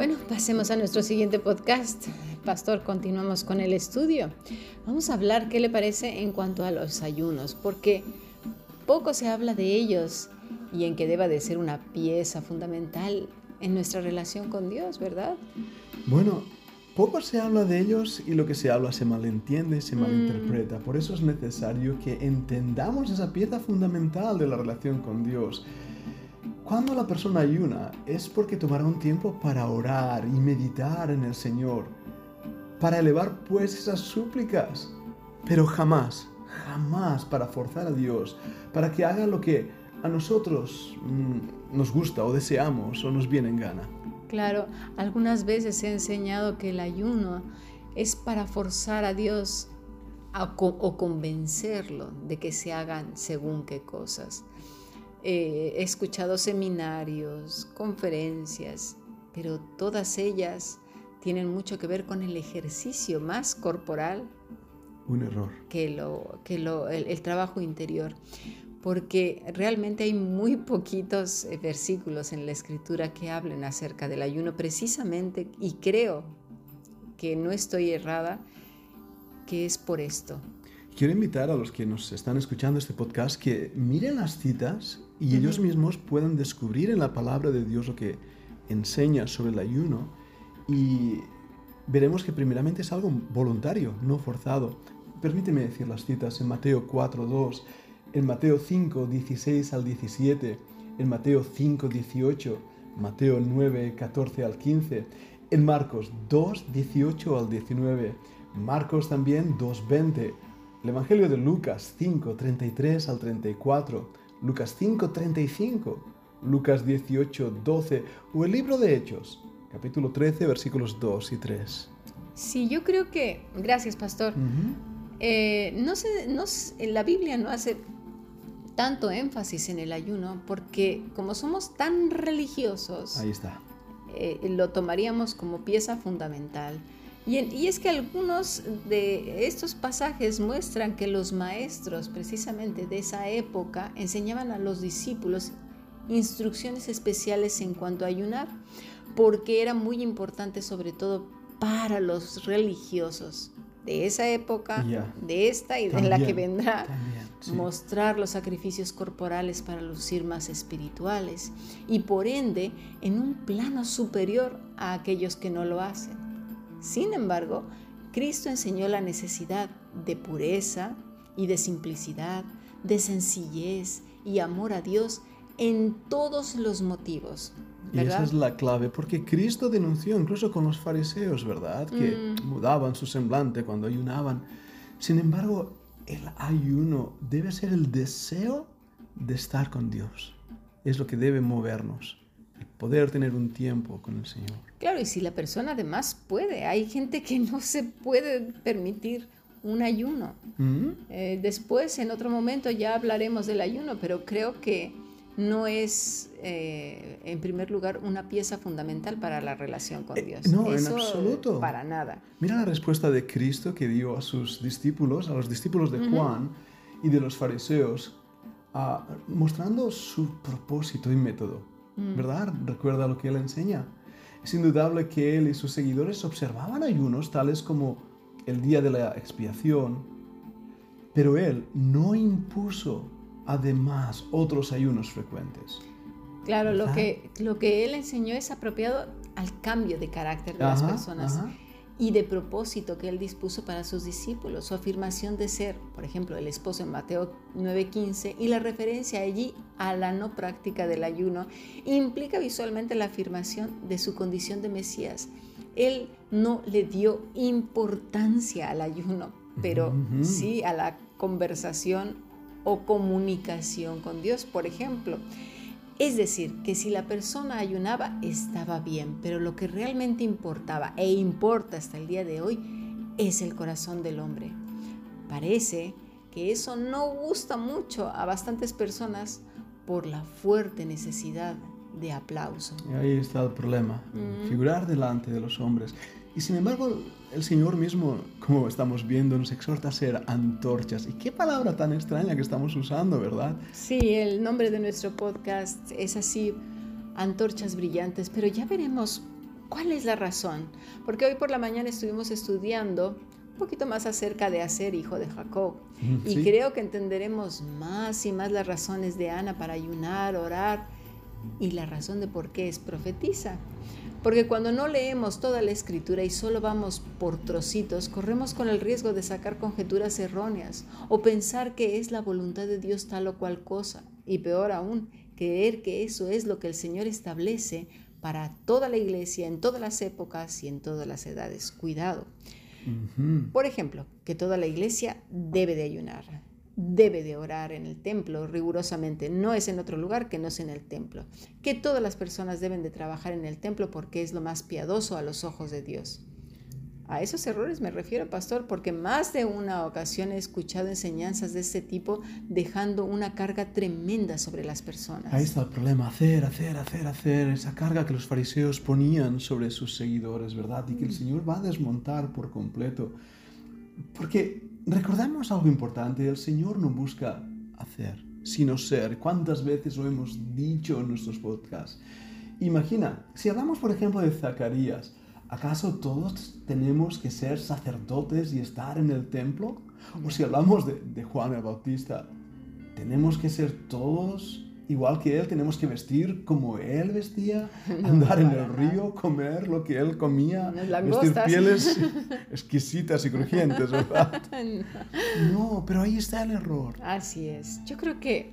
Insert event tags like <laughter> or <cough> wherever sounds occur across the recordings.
Bueno, pasemos a nuestro siguiente podcast. Pastor, continuamos con el estudio. Vamos a hablar qué le parece en cuanto a los ayunos, porque poco se habla de ellos y en que deba de ser una pieza fundamental en nuestra relación con Dios, ¿verdad? Bueno, poco se habla de ellos y lo que se habla se malentiende, se malinterpreta. Por eso es necesario que entendamos esa pieza fundamental de la relación con Dios. Cuando la persona ayuna es porque tomará un tiempo para orar y meditar en el Señor, para elevar pues esas súplicas, pero jamás, jamás para forzar a Dios, para que haga lo que a nosotros mm, nos gusta o deseamos o nos viene en gana. Claro, algunas veces he enseñado que el ayuno es para forzar a Dios o convencerlo de que se hagan según qué cosas. Eh, he escuchado seminarios, conferencias, pero todas ellas tienen mucho que ver con el ejercicio más corporal. Un error. Que, lo, que lo, el trabajo interior porque realmente hay muy poquitos eh, versículos en la escritura que hablen acerca del ayuno precisamente y creo que no estoy errada, que es por esto. Quiero invitar a los que nos están escuchando este podcast que miren las citas y ellos mismos puedan descubrir en la palabra de Dios lo que enseña sobre el ayuno y veremos que primeramente es algo voluntario, no forzado. Permíteme decir las citas en Mateo 4, 2 en Mateo 5, 16 al 17, en Mateo 5, 18, Mateo 9, 14 al 15, en Marcos 2, 18 al 19, Marcos también 2, 20, el Evangelio de Lucas 5, 33 al 34, Lucas 5, 35, Lucas 18, 12 o el libro de Hechos, capítulo 13, versículos 2 y 3. Sí, yo creo que, gracias pastor, eh, no sé, no, la Biblia no hace tanto énfasis en el ayuno porque como somos tan religiosos, ahí está. Eh, lo tomaríamos como pieza fundamental. Y, y, es que algunos de estos pasajes muestran que los maestros precisamente de esa época enseñaban a los discípulos instrucciones especiales en cuanto a ayunar, porque era muy importante sobre todo para los religiosos de esa época, de esta y de la que vendrá, mostrar los sacrificios corporales para lucir más espirituales y por ende en un plano superior a aquellos que no lo hacen. Sin embargo, Cristo enseñó la necesidad de pureza y de simplicidad, de sencillez y amor a Dios en todos los motivos, y esa es la clave, porque Cristo denunció incluso con los fariseos, ¿verdad? Que mm. mudaban su semblante cuando ayunaban. Sin embargo, el ayuno debe ser el deseo de estar con Dios. Es lo que debe movernos, el poder tener un tiempo con el Señor. Claro, y si la persona además puede, hay gente que no se puede permitir un ayuno. Mm. Eh, después, en otro momento, ya hablaremos del ayuno, pero creo que no es, eh, en primer lugar, una pieza fundamental para la relación con eh, Dios. no, en absoluto. Para nada. Mira la respuesta de Cristo que dio a sus discípulos, a los discípulos de Juan y de los fariseos, ah, mostrando su propósito y método. Mm. ¿Verdad? Recuerda lo que él enseña. Es indudable que él y sus seguidores observaban ayunos tales como el día de la expiación, pero él no impuso además otros ayunos frecuentes. Claro, lo que, lo que él enseñó es apropiado al cambio de carácter de las personas y de propósito que él dispuso para sus discípulos. Su afirmación de ser, por ejemplo, el esposo en Mateo 9:15 y la referencia allí a la no práctica del ayuno implica visualmente la afirmación de su condición de Mesías. Él no le dio importancia al ayuno, pero sí a la conversación o comunicación con Dios, por ejemplo. Es decir, que si la persona ayunaba estaba bien, pero lo que realmente importaba e importa hasta el día de hoy es el corazón del hombre. Parece que eso no gusta mucho a bastantes personas por la fuerte necesidad de aplauso. Y ahí está el problema, figurar delante de los hombres. Y sin embargo, el Señor mismo, como estamos viendo, nos exhorta a ser antorchas. Y qué palabra tan extraña que estamos usando, ¿verdad? Sí, el nombre de nuestro podcast es así, antorchas brillantes, pero ya veremos cuál es la razón. Porque hoy por la mañana estuvimos estudiando un poquito más acerca de hacer hijo de Jacob. Y creo que entenderemos más y más las razones de Ana para ayunar, orar y la razón de por qué es profetiza. Porque cuando no leemos toda la escritura y solo vamos por trocitos, corremos con el riesgo de sacar conjeturas erróneas o pensar que es la voluntad de Dios tal o cual cosa. Y peor aún, creer que eso es lo que el Señor establece para toda la iglesia en todas las épocas y en todas las edades. Cuidado. Por ejemplo, que toda la iglesia debe de ayunar debe de orar en el templo rigurosamente, no es en otro lugar que no es en el templo, que todas las personas deben de trabajar en el templo porque es lo más piadoso a los ojos de Dios. A esos errores me refiero, pastor, porque más de una ocasión he escuchado enseñanzas de este tipo dejando una carga tremenda sobre las personas. Ahí está el problema, hacer, hacer, hacer, hacer, esa carga que los fariseos ponían sobre sus seguidores, ¿verdad? Y que el mm. Señor va a desmontar por completo. Porque recordemos algo importante, el Señor no busca hacer, sino ser. ¿Cuántas veces lo hemos dicho en nuestros podcasts? Imagina, si hablamos por ejemplo de Zacarías, ¿acaso todos tenemos que ser sacerdotes y estar en el templo? O si hablamos de, de Juan el Bautista, ¿tenemos que ser todos igual que él, tenemos que vestir como él vestía, <laughs> andar en el río, comer lo que él comía, vestir pieles <laughs> exquisitas y crujientes, ¿verdad? <laughs> No. pero ahí está el error. Así es. Yo creo que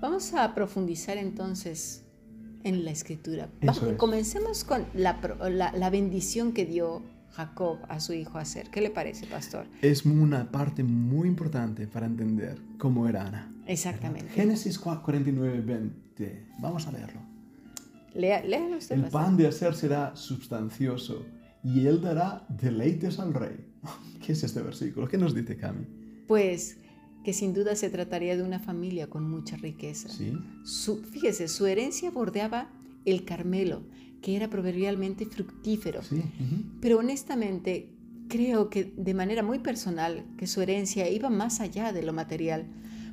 vamos a profundizar entonces en la escritura. Comencemos con la, la bendición que dio Jacob a su hijo hacer. ¿Qué le parece, pastor? Es una parte muy importante para entender cómo era Ana. Exactamente. Génesis 49, 20. Vamos a leerlo. Lea, usted. El pan de hacer será sustancioso y él dará deleites al rey. <laughs> ¿Qué es este versículo? ¿Qué nos dice Cami? Pues que sin duda se trataría de una familia con mucha riqueza. ¿Sí? fíjese, su herencia bordeaba el Carmelo, que era proverbialmente fructífero. Pero honestamente creo que de manera muy personal que su herencia iba más allá de lo material,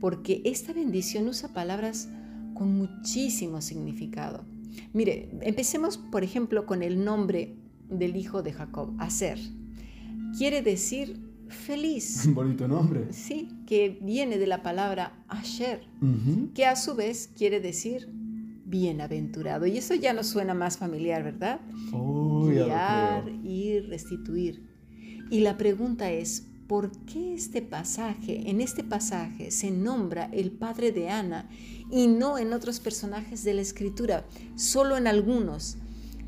porque esta bendición usa palabras con muchísimo significado. Mire, empecemos por ejemplo con el nombre del hijo de Jacob, Aser. Quiere decir feliz. Un <laughs> bonito nombre. Sí, que viene de la palabra Asher, que a su vez quiere decir bienaventurado. Y eso ya nos suena más familiar, ¿verdad? Oh, Guiar y restituir. Y la pregunta es, ¿por qué este pasaje, en este pasaje se nombra el padre de Ana y no en otros personajes de la escritura, solo en algunos?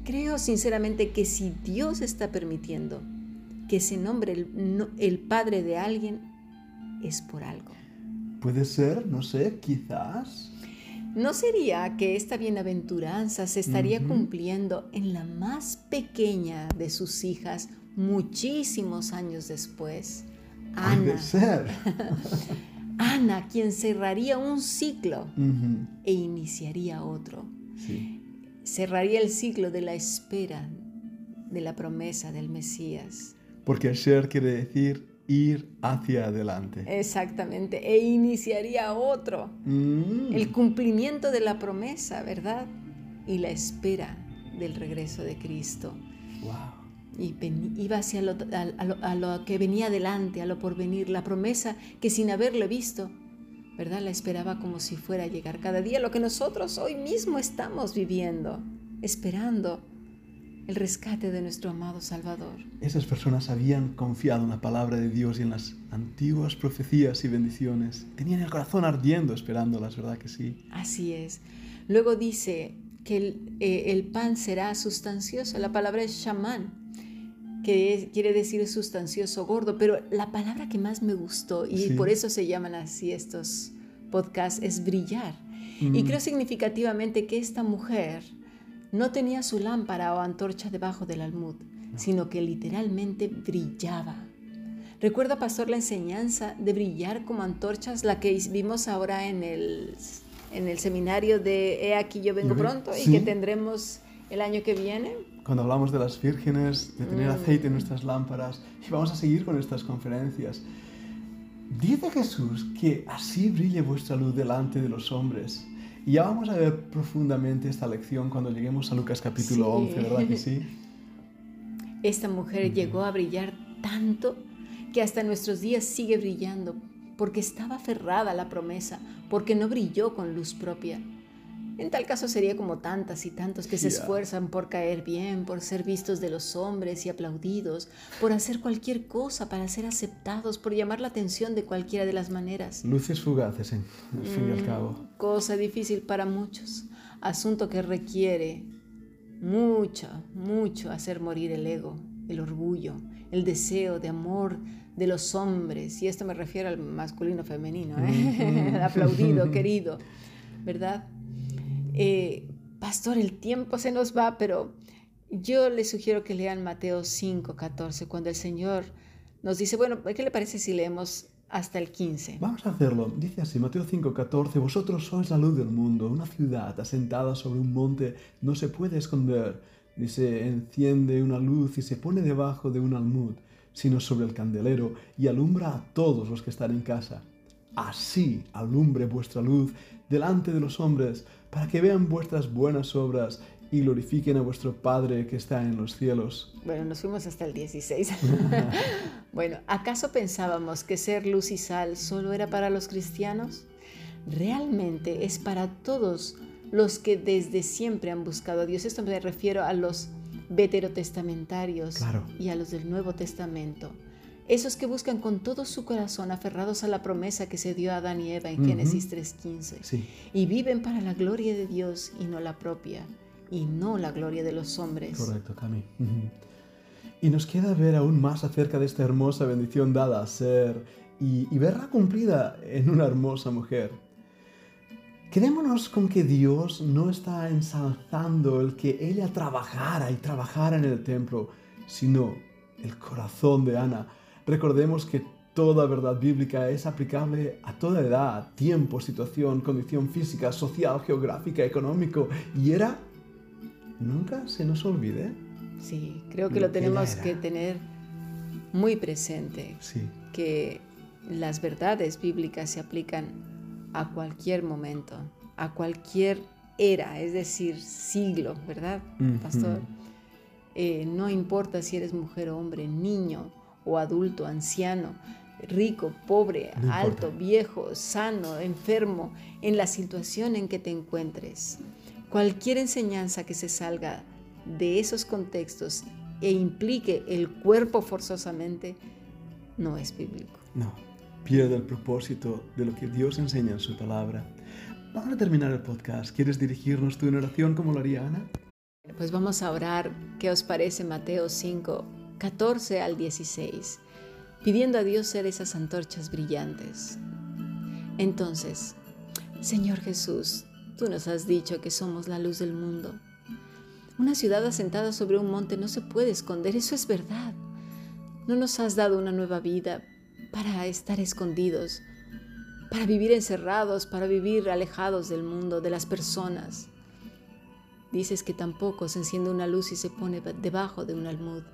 Creo sinceramente que si Dios está permitiendo que se nombre el, el padre de alguien, es por algo. Puede ser, no sé, quizás ¿No sería que esta bienaventuranza se estaría cumpliendo en la más pequeña de sus hijas muchísimos años después? Ana. ser. <laughs> Ana, quien cerraría un ciclo e iniciaría otro. Cerraría el ciclo de la espera de la promesa del Mesías. Porque ser quiere decir ir hacia adelante. Exactamente, e iniciaría otro. Mm. El cumplimiento de la promesa, ¿verdad? Y la espera del regreso de Cristo. Wow. Y iba hacia lo, a, lo, que venía adelante, a lo por venir, la promesa que sin haberlo visto, ¿verdad? La esperaba como si fuera a llegar cada día, lo que nosotros hoy mismo estamos viviendo, esperando el rescate de nuestro amado Salvador. Esas personas habían confiado en la palabra de Dios y en las antiguas profecías y bendiciones. Tenían el corazón ardiendo esperándolas, ¿verdad que sí? Así es. Luego dice que el, eh, pan será sustancioso. La palabra es shaman, que quiere decir sustancioso, gordo, pero la palabra que más me gustó, y por eso se llaman así estos podcasts, es brillar. Y mm. creo significativamente que esta mujer no tenía su lámpara o antorcha debajo del almud, sino que literalmente brillaba. ¿Recuerda, pastor, la enseñanza de brillar como antorchas, la que vimos ahora en el, en el seminario de He aquí yo vengo pronto y que tendremos el año que viene? cuando hablamos de las vírgenes, de tener Mm. aceite en nuestras lámparas, y vamos a seguir con estas conferencias. Dice Jesús que así brille vuestra luz delante de los hombres. Y ya vamos a ver profundamente esta lección cuando lleguemos a Lucas capítulo Sí. 11, ¿verdad que sí? <laughs> Esta mujer llegó a brillar tanto que hasta nuestros días sigue brillando, porque estaba aferrada a la promesa, porque no brilló con luz propia. En tal caso sería como tantas y tantos que se esfuerzan por caer bien, por ser vistos de los hombres y aplaudidos, por hacer cualquier cosa para ser aceptados, por llamar la atención de cualquiera de las maneras. Luces fugaces, en al fin y al Mm, cabo. Cosa difícil para muchos. Asunto que requiere mucho, mucho hacer morir el ego, el orgullo, el deseo de amor de los hombres. Y esto me refiero al masculino femenino, ¿eh? <laughs> Aplaudido, <laughs> querido, ¿verdad? Eh, pastor, el tiempo se nos va, pero yo les sugiero que lean Mateo 5, 14, cuando el Señor nos dice, bueno, ¿qué le parece si leemos hasta el 15? Vamos a hacerlo. Dice así, Mateo 5:14, vosotros sois la luz del mundo, una ciudad asentada sobre un monte no se puede esconder, ni se enciende una luz y se pone debajo de un almud, sino sobre el candelero y alumbra a todos los que están en casa. Así alumbre vuestra luz delante de los hombres, para que vean vuestras buenas obras y glorifiquen a vuestro Padre que está en los cielos. Bueno, nos fuimos hasta el 16. <laughs> bueno, ¿acaso pensábamos que ser luz y sal solo era para los cristianos? Realmente es para todos los que desde siempre han buscado a Dios. Esto me refiero a los veterotestamentarios Claro. y a los del Nuevo Testamento. Esos que buscan con todo su corazón aferrados a la promesa que se dio a Adán y Eva en. Génesis 3.15 Sí. y viven para la gloria de Dios y no la propia, y no la gloria de los hombres. Correcto, Cami. Y nos queda ver aún más acerca de esta hermosa bendición dada a ser y, y verla cumplida en una hermosa mujer. Quedémonos con que Dios no está ensalzando el que ella trabajara y trabajara en el templo, sino el corazón de Ana. Recordemos que toda verdad bíblica es aplicable a toda edad, tiempo, situación, condición física, social, geográfica, económico. Y era, nunca se nos olvide, Sí, creo que Lo tenemos que tener muy presente, sí, que las verdades bíblicas se aplican a cualquier momento, a cualquier era, es decir, siglo, ¿verdad, pastor? Eh, no importa si eres mujer o hombre, niño o adulto, anciano, rico, pobre, No alto, viejo, sano, enfermo, en la situación en que te encuentres. Cualquier enseñanza que se salga de esos contextos e implique el cuerpo forzosamente, no es bíblico. no, pierde el propósito de lo que Dios enseña en su palabra. Vamos a terminar el podcast. ¿Quieres dirigirnos tú en oración como lo haría Ana? Pues vamos a orar, ¿qué os parece Mateo 5, 14 al 16? Pidiendo a Dios ser esas antorchas brillantes. Entonces, Señor Jesús, tú nos has dicho que somos la luz del mundo. Una ciudad asentada sobre un monte no se puede esconder, eso es verdad. No nos has dado una nueva vida para estar escondidos, para vivir encerrados, para vivir alejados del mundo, de las personas. Dices que tampoco se enciende una luz y se pone debajo de un almud,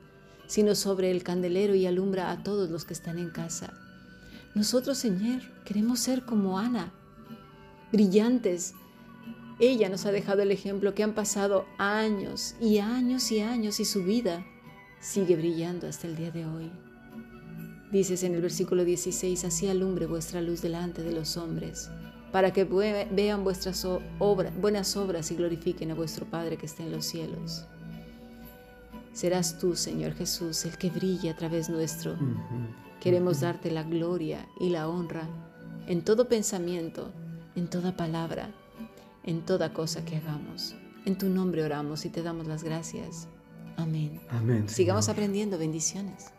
sino sobre el candelero y alumbra a todos los que están en casa. Nosotros, Señor, queremos ser como Ana, brillantes. Ella nos ha dejado el ejemplo que han pasado años y años y años y su vida sigue brillando hasta el día de hoy. Dices en el versículo 16, así alumbre vuestra luz delante de los hombres, para que vean vuestras o- obra- buenas obras y glorifiquen a vuestro Padre que está en los cielos. Serás tú, Señor Jesús, el que brille a través nuestro. Queremos darte la gloria y la honra en todo pensamiento, en toda palabra, en toda cosa que hagamos. En tu nombre oramos y te damos las gracias. Amén. Amén. Sigamos Señor. aprendiendo bendiciones.